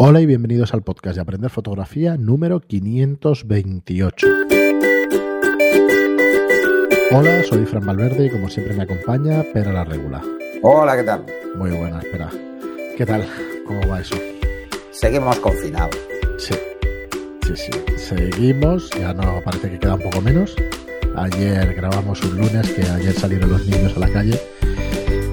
Hola y bienvenidos al podcast de Aprender Fotografía número 528. Hola, soy Fran Valverde y como siempre me acompaña Pera la Regula. Hola, ¿qué tal? Muy buena, espera. ¿Qué tal? ¿Cómo va eso? Seguimos confinados. Sí, sí, sí. Seguimos, ya no parece que queda un poco menos. Ayer grabamos un lunes, que ayer salieron los niños a la calle.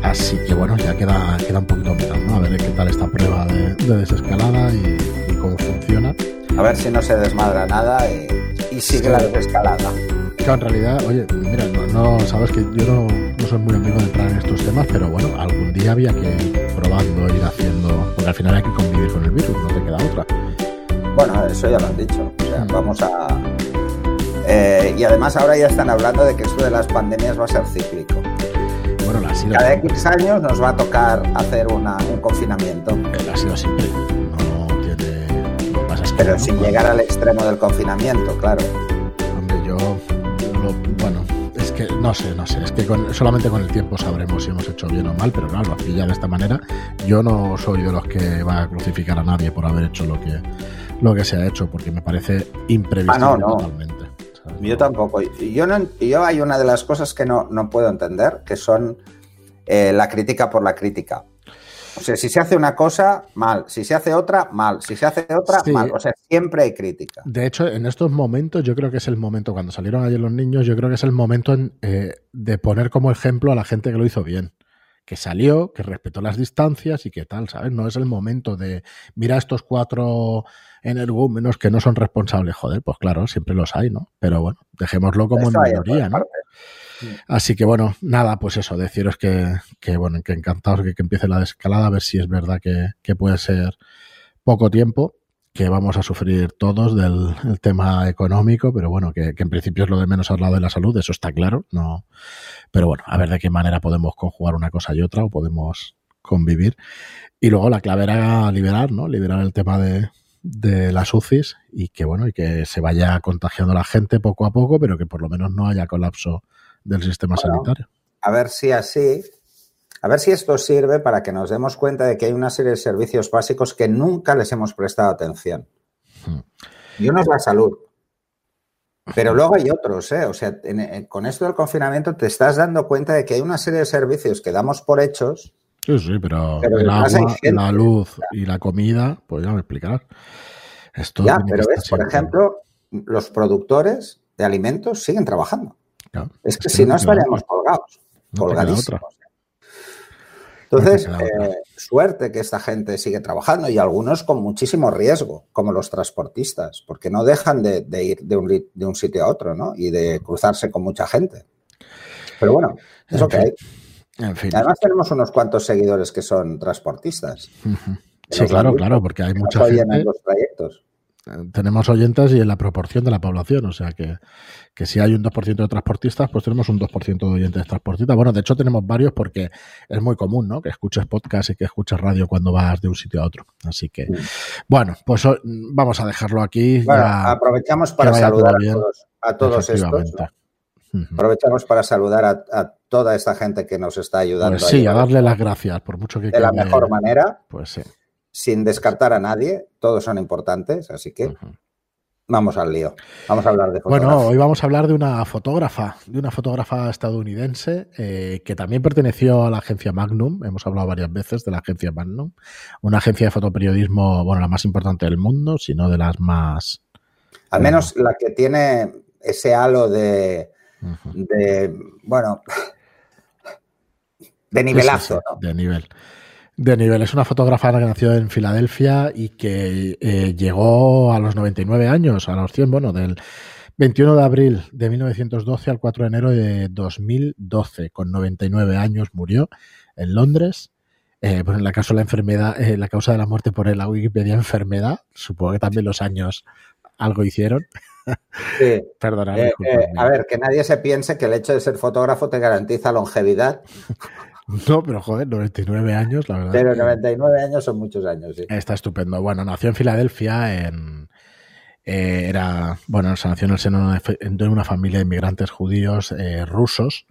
Así que bueno, ya queda, queda un poquito menos, ¿no? A ver qué tal esta prueba de, de desescalada y, y, cómo funciona. A ver si no se desmadra nada y, y sigue sí. la desescalada. Claro, en realidad, oye, mira, no, no, sabes que yo no, no, soy muy amigo de entrar en estos temas, pero bueno, algún día había que ir probando, ir haciendo, porque al final hay que convivir con el virus, no te queda otra. Bueno, eso ya lo han dicho. O sea, vamos a. Eh, y además ahora ya están hablando de que esto de las pandemias va a ser cíclico. Bueno, la ha sido Cada X años nos va a tocar hacer una, un confinamiento. La ha sido siempre. No, no tiene. Lo que pasa Pero no, sin llegar al extremo del confinamiento, claro. Hombre, yo. lo- bueno, es que no sé, no sé. Es que con- solamente con el tiempo sabremos si hemos hecho bien o mal, pero claro, así ya de esta manera. Yo no soy de los que va a crucificar a nadie por haber hecho lo que, lo que se ha hecho, porque me parece imprevisible Ah, no, no. totalmente. Yo tampoco. Yo, no, yo hay una de las cosas que no, no puedo entender, que son eh, la crítica por la crítica. O sea, si se hace una cosa, mal. Si se hace otra, mal. Si se hace otra, Sí. mal. O sea, siempre hay crítica. De hecho, en estos momentos, yo creo que es el momento, cuando salieron ayer los niños, yo creo que es el momento en, eh, de poner como ejemplo a la gente que lo hizo bien. Que salió, que respetó las distancias y que tal, ¿sabes? No es el momento de, mira estos cuatro energúmenos que no son responsables. Joder, pues claro, siempre los hay, ¿no? Pero bueno, dejémoslo como en minoría, ¿no? Así que bueno, nada, pues eso, deciros que, que bueno, que encantados que, que empiece la desescalada, a ver si es verdad que, que puede ser poco tiempo, que vamos a sufrir todos del el tema económico, pero bueno, que, que en principio es lo de menos al lado de la salud, eso está claro, no. Pero bueno, a ver de qué manera podemos conjugar una cosa y otra o podemos convivir. Y luego la clave era liberar, ¿no? Liberar el tema de, de las UCIs y que bueno, y que se vaya contagiando la gente poco a poco, pero que por lo menos no haya colapso del sistema Bueno. sanitario. A ver si así. A ver si esto sirve para que nos demos cuenta de que hay una serie de servicios básicos que nunca les hemos prestado atención. Hmm. Y uno es la salud. Pero luego hay otros, ¿eh? O sea, en- en- con esto del confinamiento te estás dando cuenta de que hay una serie de servicios que damos por hechos Sí, sí, pero, Pero el agua, gente, la luz y la comida, pues ya me explicarás. Esto Ya, pero ves, por ejemplo, los productores de alimentos siguen trabajando. Es que es que si no estaríamos colgados, te queda colgadísimos. otra. Entonces, No otra. eh, suerte que esta gente sigue trabajando y algunos con muchísimo riesgo, como los transportistas, porque no dejan de, de ir de un, de un sitio a otro, ¿no? Y de cruzarse con mucha gente. Pero bueno, es lo En que hay. En fin. Y además tenemos unos cuantos seguidores que son transportistas. Sí, claro, claro, porque hay mucha gente. los trayectos. eh, Tenemos oyentes y en la proporción de la población, o sea que, que si hay un 2% de transportistas, pues tenemos un 2% de oyentes transportistas. Bueno, de hecho tenemos varios porque es muy común, ¿no? Que escuches podcast y que escuches radio cuando vas de un sitio a otro. Así que, Mm. bueno, pues ho- vamos a dejarlo aquí. Bueno, ya, aprovechamos para saludar a todos, a todos estos. Aprovechamos para saludar a, a toda esta gente que nos está ayudando Pues sí, a darle las gracias, por mucho que de la mejor manera, Pues sí. sin descartar a nadie. Todos son importantes, así que vamos al lío. Vamos a hablar de Bueno, fotografía. hoy vamos a hablar de una fotógrafa, de una fotógrafa estadounidense eh, que también perteneció a la agencia Magnum. Hemos hablado varias veces de la agencia Magnum, una agencia de fotoperiodismo, bueno, la más importante del mundo, sino de las más. Al menos la que tiene ese halo de, De, bueno, de nivelazo, Sí, sí, ¿no? sí, De nivel. De nivel. Es una fotógrafa que nació en Filadelfia y que eh, llegó a los 99 años, a los 100, bueno, del 21 de abril de 1912 al 4 de enero de 2012. Con 99 años murió en Londres. Eh, pues en la causa de la enfermedad, eh, la causa de la muerte por la Wikipedia enfermedad, supongo que también los años algo hicieron. Sí. Eh, eh, a ver, que nadie se piense que el hecho de ser fotógrafo te garantiza longevidad, No, pero joder, 99 años, la verdad. pero que- 99 años son muchos años, sí. Está estupendo. Bueno, nació en Filadelfia, en, eh, era, bueno, se nació en el seno de una familia de inmigrantes judíos eh, rusos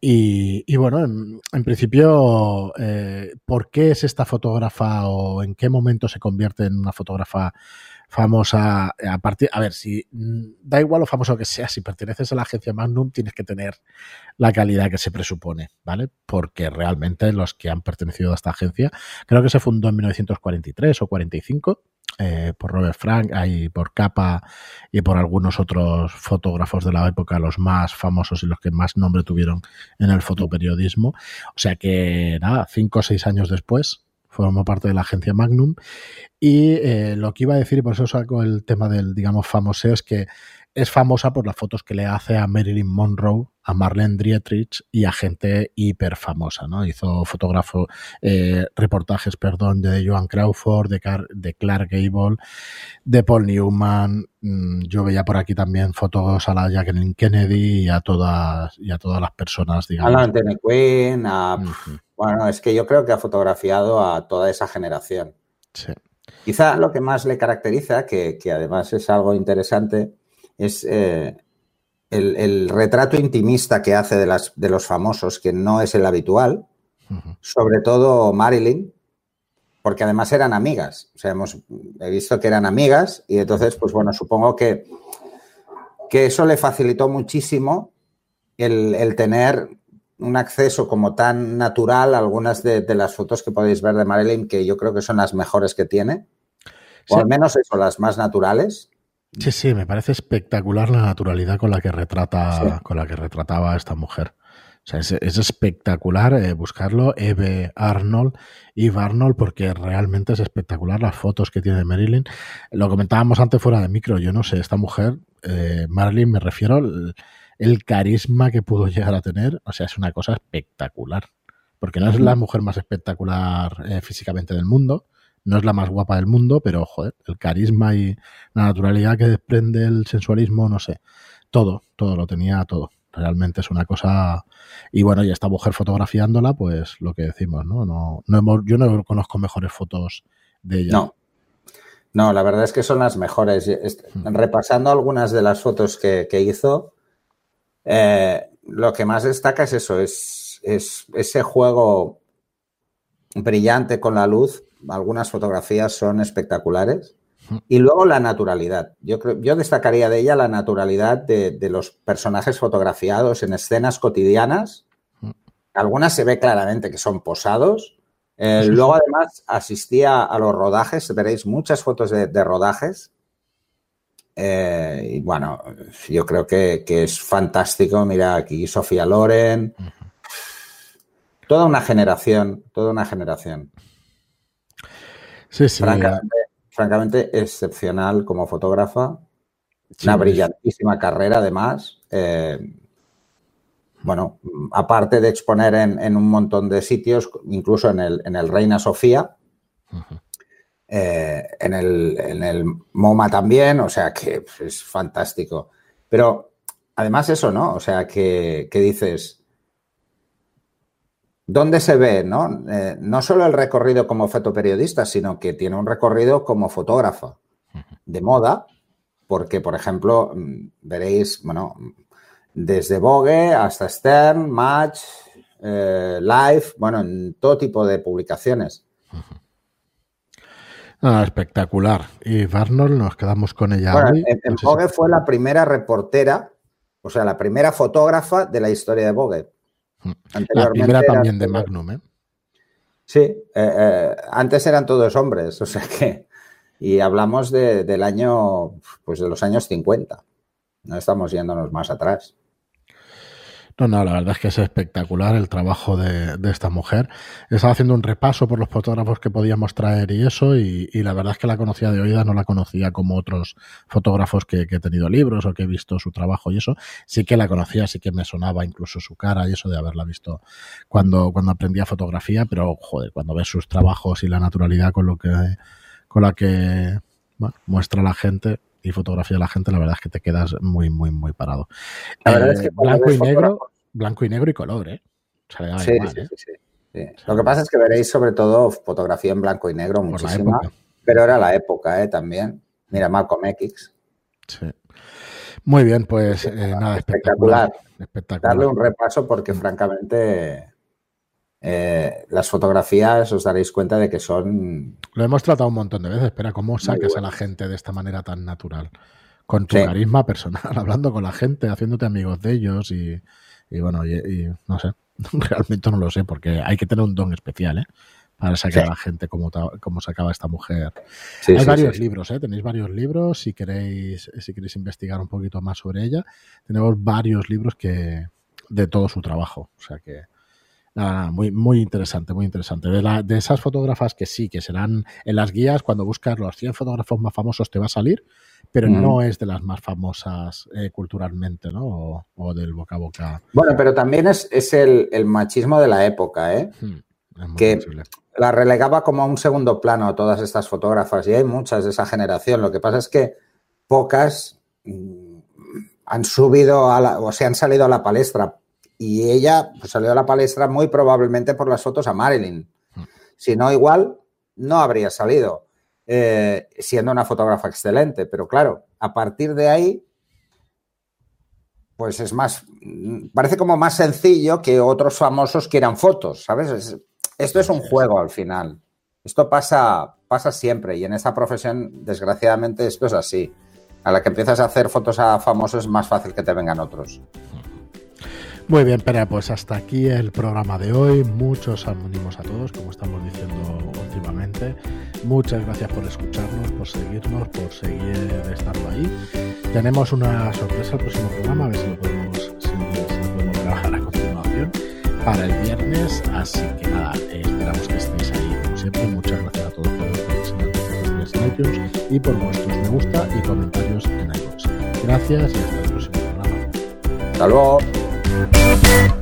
Y, bueno, en, principio, eh, ¿por qué es esta fotógrafa o en qué momento se convierte en una fotógrafa famosa? A, partir, a ver, si mm, da igual lo famoso que sea, si perteneces a la agencia Magnum, tienes que tener la calidad que se presupone, ¿vale? Porque realmente los que han pertenecido a esta agencia, creo que se fundó en 1943 o 45 eh, por Robert Frank y por Capa y por algunos otros fotógrafos de la época, los más famosos y los que más nombre tuvieron en el fotoperiodismo. O sea que nada, cinco o seis años después formó parte de la agencia Magnum. Y eh, lo que iba a decir, y por eso saco el tema del, digamos, famoseo, es que es famosa por las fotos que le hace a Marilyn Monroe, a Marlene Dietrich y a gente hiper famosa, ¿no? Hizo fotógrafo, eh, reportajes, perdón, de Joan Crawford, de, de, Clark Gable, de Paul Newman. Mm, yo veía por aquí también fotos a la Jacqueline Kennedy y a todas, y a todas las personas, digamos. A la Anthony Quinn, a... Bueno, es que yo creo que ha fotografiado a toda esa generación. Sí. Quizá lo que más le caracteriza, que, que además es algo interesante, es eh, el, retrato intimista que hace de, las, de, los famosos, que no es el habitual, sobre todo Marilyn, porque además eran amigas. O sea, hemos, he visto que eran amigas y entonces, pues bueno, supongo que, que eso le facilitó muchísimo el, tener un acceso como tan natural a algunas de, las fotos que podéis ver de Marilyn, que yo creo que son las mejores que tiene, o al menos eso, las más naturales. Sí, sí, me parece espectacular la naturalidad con la que retrata, con la que retrataba a esta mujer. O sea, es, espectacular eh, buscarlo, Eve Arnold, Eve Arnold, porque realmente es espectacular las fotos que tiene Marilyn. Lo comentábamos antes fuera de micro, yo no sé, esta mujer, eh, Marilyn, me refiero el, carisma que pudo llegar a tener, o sea, es una cosa espectacular. Porque no es la mujer más espectacular eh, físicamente del mundo, no es la más guapa del mundo, pero joder, el carisma y la naturalidad que desprende el sensualismo, no sé, todo, todo lo tenía todo. Realmente es una cosa. Y bueno, y esta mujer fotografiándola, pues lo que decimos, ¿no? no, no hemos, yo no conozco mejores fotos de ella. No. No, la verdad es que son las mejores. Hmm. Repasando algunas de las fotos que, hizo, eh, lo que más destaca es eso, es, es ese juego brillante con la luz algunas fotografías son espectaculares. Y luego la naturalidad. Yo, creo, yo destacaría de ella la naturalidad de, los personajes fotografiados en escenas cotidianas. Algunas se ve claramente que son posados. Eh, luego, además, asistía a los rodajes. Veréis muchas fotos de, rodajes. Eh, y bueno, yo creo que, es fantástico. Mira aquí Sofía Loren. Toda una generación, toda una generación. Sí, sí. Francamente, excepcional como fotógrafa. una brillantísima carrera, además. Eh, bueno, aparte de exponer en, un montón de sitios, incluso en el, en el Reina Sofía, eh, en, el, en, el, MoMA también, o sea que es fantástico. Pero además eso, ¿no? O sea que, que dices, ¿Dónde se ve, no? Eh, no solo el recorrido como fotoperiodista, sino que tiene un recorrido como fotógrafa de moda, porque, por ejemplo, mm, veréis, bueno, desde Vogue hasta Stern, Match, eh, Live, bueno, en todo tipo de publicaciones. Ah, espectacular. Y Barnold, nos quedamos con ella. hoy. En, Vogue fue la primera reportera, o sea, la primera fotógrafa de la historia de Vogue. La primera también de Magnum, ¿eh? Sí, eh, eh, antes eran todos hombres, o sea que. Y hablamos del año, pues de los años 50. No estamos yéndonos más atrás. No, no, la verdad es que es espectacular el trabajo de, esta mujer. Estaba haciendo un repaso por los fotógrafos que podíamos traer y eso, y, la verdad es que la conocía de oídas, no la conocía como otros fotógrafos que, he tenido libros o que he visto su trabajo y eso. Sí que la conocía, sí que me sonaba incluso su cara y eso de haberla visto cuando, cuando aprendía fotografía, pero joder, cuando ves sus trabajos y la naturalidad con lo que con la que muestra la gente, y fotografía de la gente, la verdad es que te quedas muy, muy, muy parado. La verdad es que blanco y negro, blanco y negro y color, ¿eh? sí, sí, sí, Lo que pasa es que veréis sobre todo fotografía en blanco y negro muchísima, pero era la época, ¿eh? También. Mira, Malcolm X. Sí. Muy bien, pues eh, nada, espectacular. espectacular. Darle un repaso porque francamente eh, las fotografías os daréis cuenta de que son... Lo hemos tratado un montón de veces, espera, ¿cómo sacas a la gente de esta manera tan natural? Con tu carisma personal, hablando con la gente, haciéndote amigos de ellos y, bueno, y, no sé, realmente no lo sé porque hay que tener un don especial, ¿eh? Para sacar a la gente como, como sacaba esta mujer. Hay varios libros, ¿eh? Tenéis varios libros, si queréis, si queréis investigar un poquito más sobre ella, tenemos varios libros que de todo su trabajo, o sea que muy, muy interesante, muy interesante. De, la, de esas fotógrafas que sí, que serán en las guías, cuando buscas los 100 fotógrafos más famosos te va a salir, pero no es de las más famosas eh, culturalmente, ¿no? O, del boca a boca. Bueno, pero también es, es el, machismo de la época, ¿eh? Hmm, que la relegaba como a un segundo plano a todas estas fotógrafas y hay muchas de esa generación. Lo que pasa es que pocas mm, han subido o se han salido a la palestra y ella pues, salió a la palestra muy probablemente por las fotos a Marilyn. Si no, igual no habría salido, eh, siendo una fotógrafa excelente. Pero claro, a partir de ahí, pues es más, parece como más sencillo que otros famosos quieran fotos, ¿sabes? esto es un juego al final. Esto pasa, pasa siempre y en esta profesión, desgraciadamente, esto es así. A la que empiezas a hacer fotos a famosos es más fácil que te vengan otros. Muy bien, pues hasta aquí el programa de hoy. Muchos ánimos a todos, como estamos diciendo últimamente. Muchas gracias por escucharnos, por seguirnos, por seguir estando ahí. Tenemos una sorpresa el próximo programa, a ver si lo podemos, si, podemos trabajar a continuación para el viernes. Así que nada, esperamos que estéis ahí como siempre. Muchas gracias a todos por los en iTunes y por vuestros me gusta y comentarios en iTunes. Gracias y hasta el próximo programa. Hasta luego. Thank